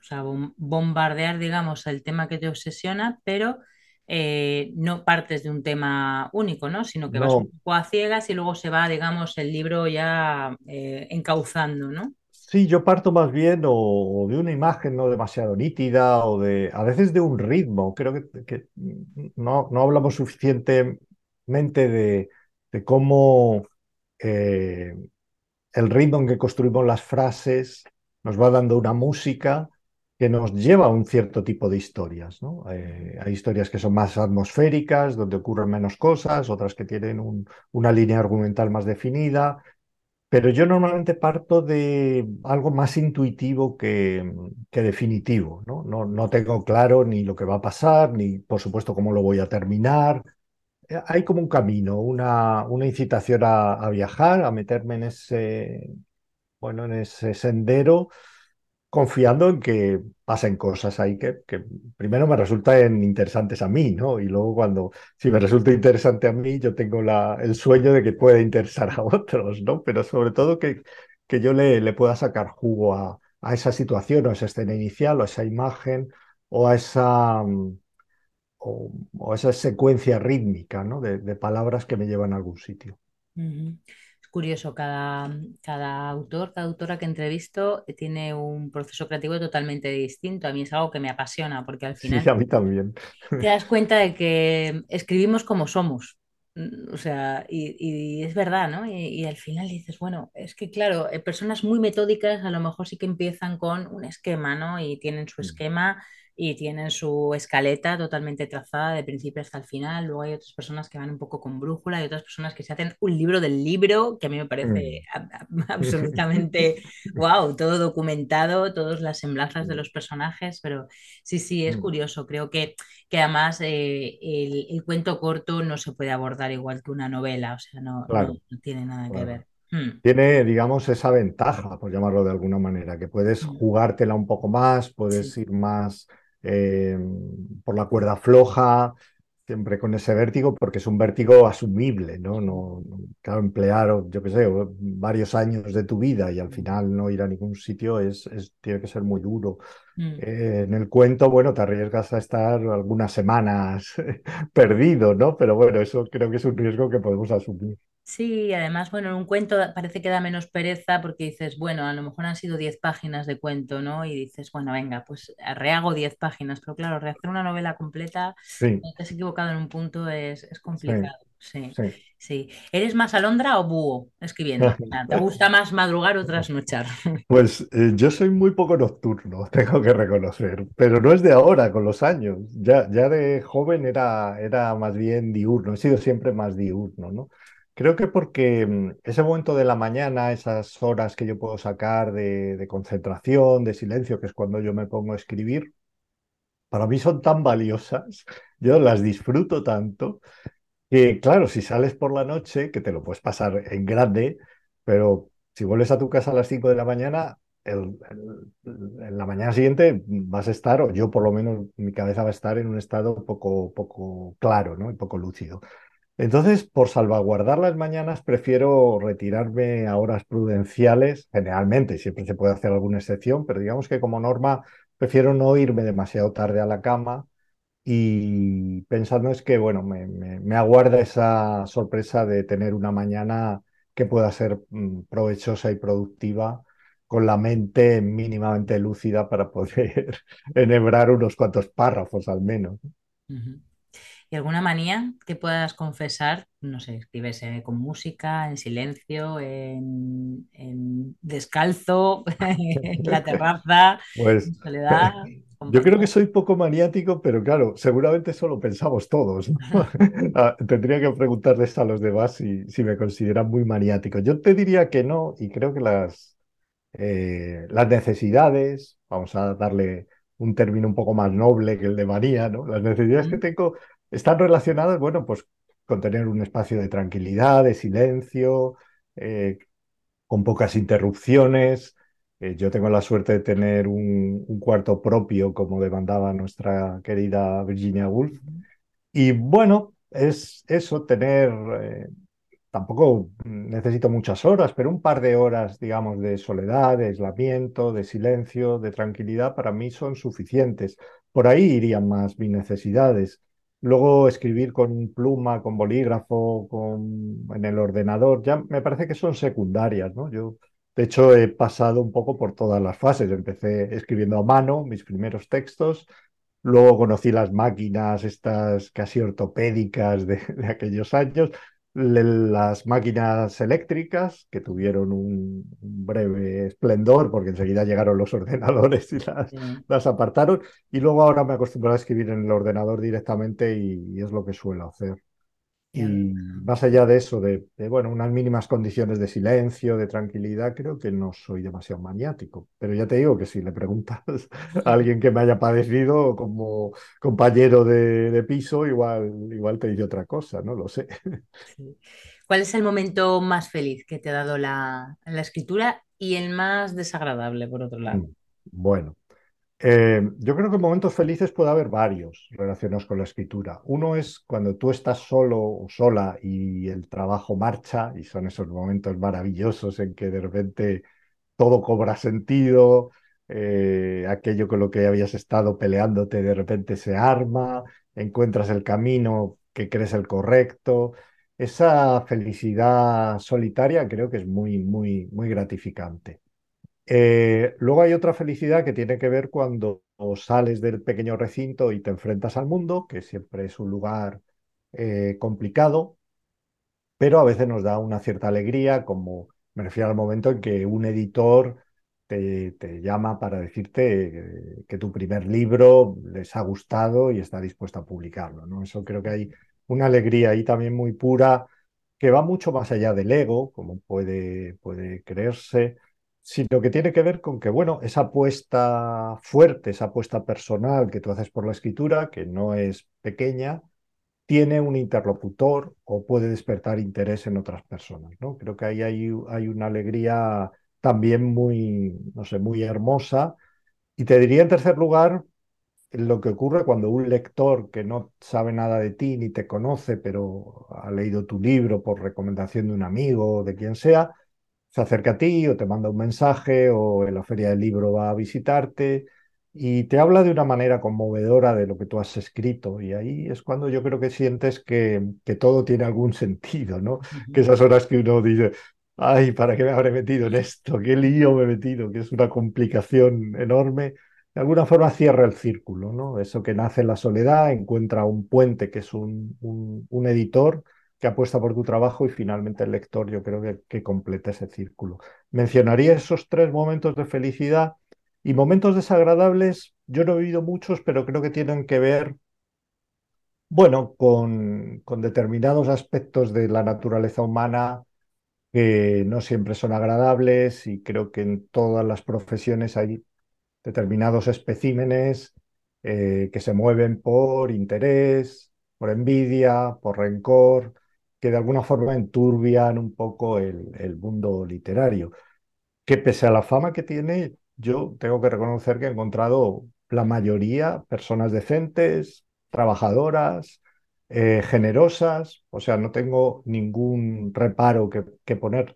O sea, bom- bombardear, digamos, el tema que te obsesiona, pero eh, no partes de un tema único, ¿no? Sino que vas un poco a ciegas y luego se va, digamos, el libro ya eh, encauzando, ¿no? Sí, yo parto más bien o, o de una imagen no demasiado nítida o de a veces de un ritmo. Creo que, que no, no hablamos suficientemente de, de cómo eh, el ritmo en que construimos las frases nos va dando una música que nos lleva a un cierto tipo de historias, ¿no? Eh, hay historias que son más atmosféricas, donde ocurren menos cosas, otras que tienen un- una línea argumental más definida. Pero yo normalmente parto de algo más intuitivo que, que definitivo, ¿no? No, no tengo claro ni lo que va a pasar, ni por supuesto cómo lo voy a terminar. Hay como un camino, una, una incitación a, viajar, a meterme en ese, bueno, en ese sendero confiando en que pasen cosas ahí que, primero me resultan interesantes a mí, ¿no? Y luego cuando, si me resulta interesante a mí, yo tengo la, el sueño de que pueda interesar a otros, ¿no? Pero sobre todo que, que yo le, le pueda sacar jugo a, a esa situación o a esa escena inicial o a esa imagen o a esa, mm, o, o esa secuencia rítmica, ¿no? De, de palabras que me llevan a algún sitio. Es curioso, cada, cada autor, cada autora que entrevisto eh, tiene un proceso creativo totalmente distinto. A mí es algo que me apasiona porque al Sí, final a mí también. te das cuenta de que escribimos como somos. O sea, y, y es verdad, ¿no? Y, y al final dices, bueno, es que claro, eh, personas muy metódicas a lo mejor sí que empiezan con un esquema, ¿no? Y tienen su Mm, esquema y tienen su escaleta totalmente trazada de principio hasta el final. Luego hay otras personas que van un poco con brújula y otras personas que se hacen un libro del libro, que a mí me parece mm. absolutamente, wow, todo documentado, todas las semblanzas de los personajes, pero sí, sí, es Mm, curioso. Creo que que además eh, el, el cuento corto no se puede abordar igual que una novela, o sea, no, no, Claro, no tiene nada que ver. Hmm, Tiene, digamos, esa ventaja, por llamarlo de alguna manera, que puedes jugártela un poco más, Sí. puedes ir más eh, por la cuerda floja, siempre con ese vértigo, porque es un vértigo asumible, ¿no? No, no- claro, emplear, yo qué sé, varios años de tu vida y al final no ir a ningún sitio es- tiene que ser muy duro. Hmm. Eh, en el cuento, bueno, te arriesgas a estar algunas semanas perdido, ¿no? Pero bueno, eso creo que es un riesgo que podemos asumir. Sí, además, bueno, en un cuento parece que da menos pereza porque dices, bueno, a lo mejor han sido 10 páginas de cuento, ¿no? Y dices, bueno, venga, pues rehago 10 páginas, pero claro, rehacer una novela completa, Sí, te has equivocado en un punto es, es complicado, sí, sí. sí. ¿Eres más alondra o búho escribiendo? ¿te gusta más madrugar o trasnochar? Pues eh, yo soy muy poco nocturno, tengo que reconocer, pero no es de ahora, con los años. Ya, ya de joven era, era más bien diurno, he sido siempre más diurno, ¿no? Creo que porque mm, ese momento de la mañana, esas horas que yo puedo sacar de, de concentración, de silencio, que es cuando yo me pongo a escribir, para mí son tan valiosas, yo las disfruto tanto que claro, si sales por la noche, que te lo puedes pasar en grande, pero si vuelves a tu casa a las 5 de la mañana, en la mañana siguiente vas a estar, o yo por lo menos mi cabeza va a estar en un estado poco, poco claro, ¿no? Y poco lúcido. Entonces, por salvaguardar las mañanas, prefiero retirarme a horas prudenciales, generalmente, siempre se puede hacer alguna excepción, pero digamos que como norma, prefiero no irme demasiado tarde a la cama y pensando es que, bueno, me, me- me aguarda esa sorpresa de tener una mañana que pueda ser mm, provechosa y productiva, con la mente mínimamente lúcida para poder enhebrar unos cuantos párrafos al menos. ¿Y alguna manía que puedas confesar? No sé, escribes eh, con música, en silencio, en, en descalzo, en la terraza, Pues en soledad, yo creo que soy poco maniático, pero claro, seguramente eso lo pensamos todos, ¿no? Ah, Tendría que preguntarles a los demás si, si me consideran muy maniático. Yo te diría que no, y creo que las, eh, las necesidades, vamos a darle un término un poco más noble que el de María, ¿no? Las necesidades que tengo están relacionadas, bueno, pues con tener un espacio de tranquilidad, de silencio, eh, con pocas interrupciones. Eh, yo tengo la suerte de tener un, un cuarto propio, como demandaba nuestra querida Virginia Woolf. Y bueno, es eso, tener eh, Tampoco necesito muchas horas, pero un par de horas, digamos, de soledad, de aislamiento, de silencio, de tranquilidad, para mí son suficientes. Por ahí irían más mis necesidades. Luego escribir con pluma, con bolígrafo, con... en el ordenador, ya me parece que son secundarias, ¿no? Yo, de hecho, he pasado un poco por todas las fases. Empecé escribiendo a mano mis primeros textos, luego conocí las máquinas, estas casi ortopédicas de de aquellos años le- las máquinas eléctricas, que tuvieron un, un breve esplendor, porque enseguida llegaron los ordenadores y las, sí, las apartaron, y luego ahora me he acostumbrado a escribir en el ordenador directamente y, y es lo que suelo hacer. Y más allá de eso, de, de, bueno, unas mínimas condiciones de silencio, de tranquilidad, creo que no soy demasiado maniático. Pero ya te digo que si le preguntas a alguien que me haya padecido como compañero de, de piso, igual, igual te dice otra cosa, no lo sé. sí. ¿Cuál es el momento más feliz que te ha dado la, la escritura y el más desagradable, por otro lado? Bueno, eh, yo creo que momentos felices puede haber varios relacionados con la escritura. Uno es cuando tú estás solo o sola y el trabajo marcha y son esos momentos maravillosos en que de repente todo cobra sentido, eh, aquello con lo que habías estado peleándote de repente se arma, encuentras el camino que crees el correcto. Esa felicidad solitaria creo que es muy, muy, muy gratificante. Eh, luego hay otra felicidad que tiene que ver cuando sales del pequeño recinto y te enfrentas al mundo, que siempre es un lugar eh, complicado, pero a veces nos da una cierta alegría, como me refiero al momento en que un editor te, llama para decirte que tu primer libro les ha gustado y está dispuesto a publicarlo. ¿no? Eso creo que hay una alegría ahí también muy pura que va mucho más allá del ego, como puede creerse sino que tiene que ver con que, bueno, esa apuesta fuerte, esa apuesta personal que tú haces por la escritura, que no es pequeña, tiene un interlocutor o puede despertar interés en otras personas, ¿no? Creo que ahí hay, hay una alegría también muy, no sé, muy hermosa. Y te diría en tercer lugar lo que ocurre cuando un lector que no sabe nada de ti ni te conoce, pero ha leído tu libro por recomendación de un amigo o de quien sea, se acerca a ti o te manda un mensaje o en la feria del libro va a visitarte y te habla de una manera conmovedora de lo que tú has escrito y ahí es cuando yo creo que sientes que, que todo tiene algún sentido, ¿no? Que esas horas que uno dice, ay, ¿para qué me habré metido en esto? ¿Qué lío me he metido? Que es una complicación enorme. De alguna forma cierra el círculo, ¿no? Eso que nace en la soledad, encuentra un puente que es un, un, un editor que apuesta por tu trabajo y finalmente el lector yo creo que, que completa ese círculo. Mencionaría esos tres momentos de felicidad y momentos desagradables. Yo no he vivido muchos, pero creo que tienen que ver, bueno, con, con determinados aspectos de la naturaleza humana que no siempre son agradables y creo que en todas las profesiones hay determinados especímenes eh, que se mueven por interés, por envidia, por rencor, que de alguna forma enturbian un poco el, el mundo literario. Que pese a la fama que tiene, yo tengo que reconocer que he encontrado la mayoría personas decentes, trabajadoras, eh, generosas, o sea, no tengo ningún reparo que, que, poner,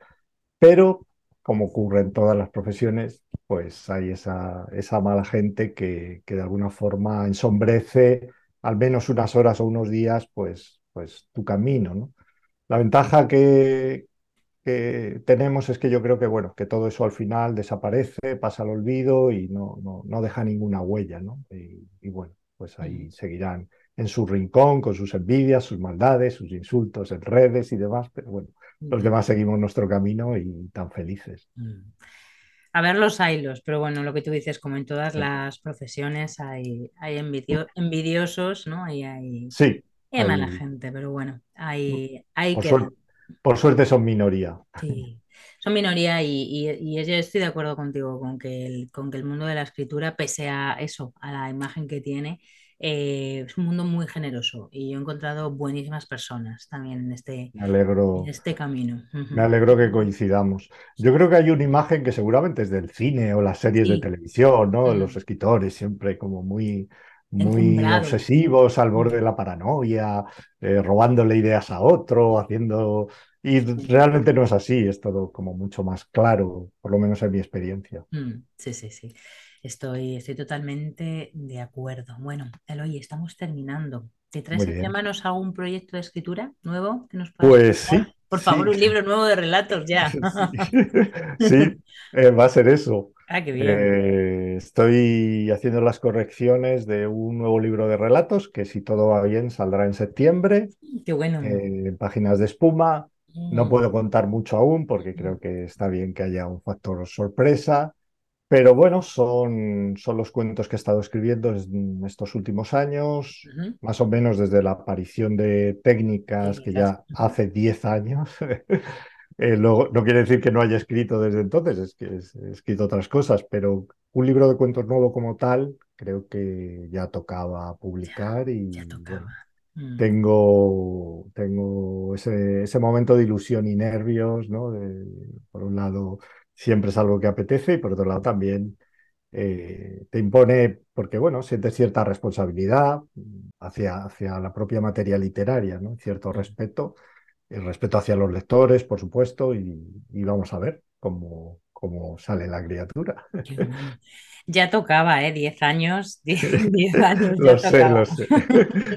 pero como ocurre en todas las profesiones, pues hay esa, esa mala gente que, que de alguna forma ensombrece al menos unas horas o unos días, pues, pues tu camino, ¿no? La ventaja que, tenemos es que yo creo que, bueno, que todo eso al final desaparece, pasa al olvido y no, no, no deja ninguna huella, ¿no? Y, bueno, pues ahí seguirán en su rincón con sus envidias, sus maldades, sus insultos en redes y demás, pero bueno, los demás seguimos nuestro camino y tan felices. Mm. A ver los hilos, pero bueno, lo que tú dices, como en todas las profesiones hay, hay envidiosos, ¿no? Y hay, sí, Qué mala gente, pero bueno, hay, hay por, que... suerte, por suerte son minoría. Sí, son minoría y, y, yo estoy de acuerdo contigo con que, el, con que el mundo de la escritura, pese a eso, a la imagen que tiene, eh, es un mundo muy generoso y yo he encontrado buenísimas personas también en este, me alegro, en este camino. Me alegro que coincidamos. Yo creo que hay una imagen que seguramente es del cine o las series Sí. de televisión, ¿no? Los escritores siempre como muy, muy obsesivos, al borde de la paranoia, eh, robándole ideas a otro, haciendo... Y realmente no es así, es todo como mucho más claro, por lo menos en mi experiencia. Mm, Sí, sí, sí. Estoy, estoy totalmente de acuerdo. Bueno, Eloy, estamos terminando. ¿Te traes entre manos algún proyecto de escritura nuevo que nos Pues sí, Por sí, favor, un libro nuevo de relatos ya. sí, sí, eh, va a ser eso. Ah, qué bien. Eh, estoy haciendo las correcciones de un nuevo libro de relatos que si todo va bien saldrá en septiembre, Qué bueno. eh, en páginas de espuma. No Mm, puedo contar mucho aún porque creo que está bien que haya un factor sorpresa, pero bueno, son, son los cuentos que he estado escribiendo en estos últimos años, más o menos desde la aparición de técnicas que ya hace 10 años. Eh, luego, no quiere decir que no haya escrito desde entonces, es que he escrito otras cosas, pero un libro de cuentos nuevo como tal, creo que ya tocaba publicar ya y tocaba. Mm, tengo, tengo ese, ese momento de ilusión y nervios, ¿no? De- por un lado, siempre es algo que apetece y por otro lado también eh, te impone, porque bueno, sientes cierta responsabilidad hacia, hacia la propia materia literaria, ¿no? Cierto respeto, el respeto hacia los lectores, por supuesto, y, vamos a ver cómo, cómo sale la criatura. Ya tocaba, ¿eh? Diez años, diez, años. lo sé, lo sé,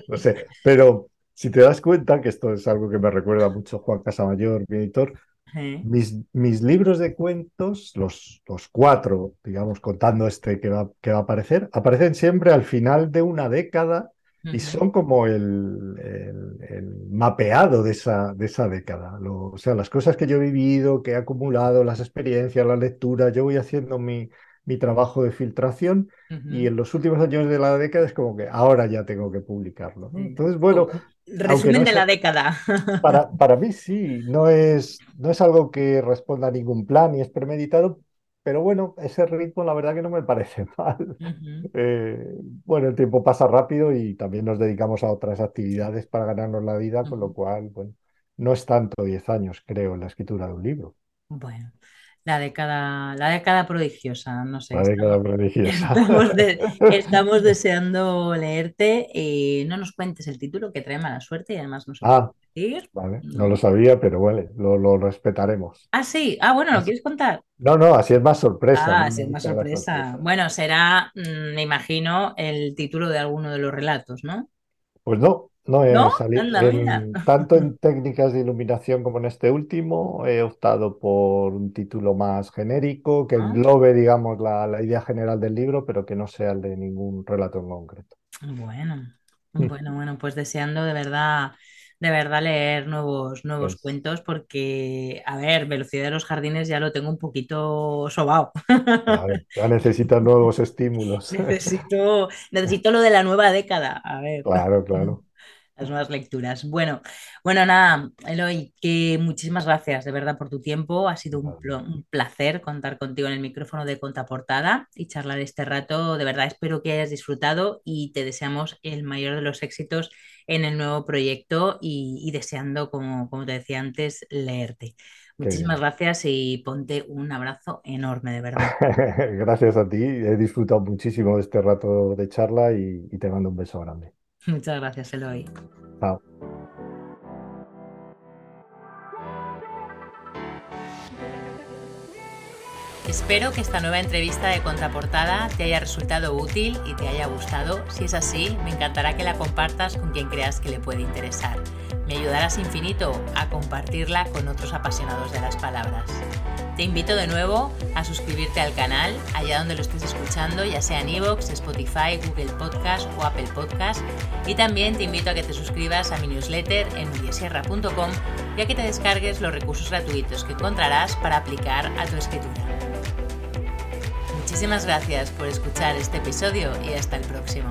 lo sé. Pero si te das cuenta, que esto es algo que me recuerda mucho Juan Casamayor, mi editor, mis, mis, libros de cuentos, los, los, cuatro, digamos, contando este que va, que va a aparecer, aparecen siempre al final de una década y son como el, el, mapeado de esa, de esa década. o sea, las cosas que yo he vivido, que he acumulado, las experiencias, la lectura, yo voy haciendo mi, mi trabajo de filtración y en los últimos años de la década es como que ahora ya tengo que publicarlo. Entonces, bueno, Resumen de la década. Para, para mí sí, no es, no es algo que responda a ningún plan ni es premeditado, pero bueno, ese ritmo la verdad que no me parece mal. Eh, bueno, el tiempo pasa rápido y también nos dedicamos a otras actividades para ganarnos la vida, con lo cual, bueno, no es tanto 10 años, creo, en la escritura de un libro. Bueno, la década, la década prodigiosa, no sé. La década prodigiosa. Estamos, deseando leerte. y no nos cuentes el título que trae mala suerte y además no se ah, decir. Vale, no. lo sabía, pero vale, lo, respetaremos. Ah, sí. Ah, bueno, ¿lo quieres contar? No, no, así es más sorpresa. Ah, así es más sorpresa. Bueno, será, mm, me imagino, el título de alguno de los relatos, ¿no? Pues no, no he salido. tanto en técnicas de iluminación como en este último, he optado por un título más genérico, que ah. englobe, digamos, la, idea general del libro, pero que no sea el de ningún relato en concreto. Bueno, bueno, bueno, pues deseando de verdad, de verdad leer nuevos, nuevos pues cuentos, porque, a ver, Velocidad de los Jardines ya lo tengo un poquito sobao. ya necesitas nuevos estímulos. Necesito, necesito lo de la nueva década. A ver. Claro, claro las nuevas lecturas. Bueno, bueno, nada, Eloy, que muchísimas gracias de verdad por tu tiempo. Ha sido un, placer contar contigo en el micrófono de Contaportada y charlar este rato. De verdad, espero que hayas disfrutado y te deseamos el mayor de los éxitos en el nuevo proyecto y, deseando, como, como te decía antes, leerte. Muchísimas gracias y ponte un abrazo enorme, de verdad. gracias a ti. He disfrutado muchísimo de este rato de charla y te mando un beso grande. Muchas gracias, Eloy. Chao. Espero que esta nueva entrevista de contraportada te haya resultado útil y te haya gustado. Si es así, me encantará que la compartas con quien creas que le puede interesar. Me ayudarás infinito a compartirla con otros apasionados de las palabras. Te invito de nuevo a suscribirte al canal, allá donde lo estés escuchando, ya sea en iVoox, Spotify, Google Podcast o Apple Podcast. Y también te invito a que te suscribas a mi newsletter en mediasierra.com y a que te descargues los recursos gratuitos que encontrarás para aplicar a tu escritura. Muchísimas gracias por escuchar este episodio y hasta el próximo.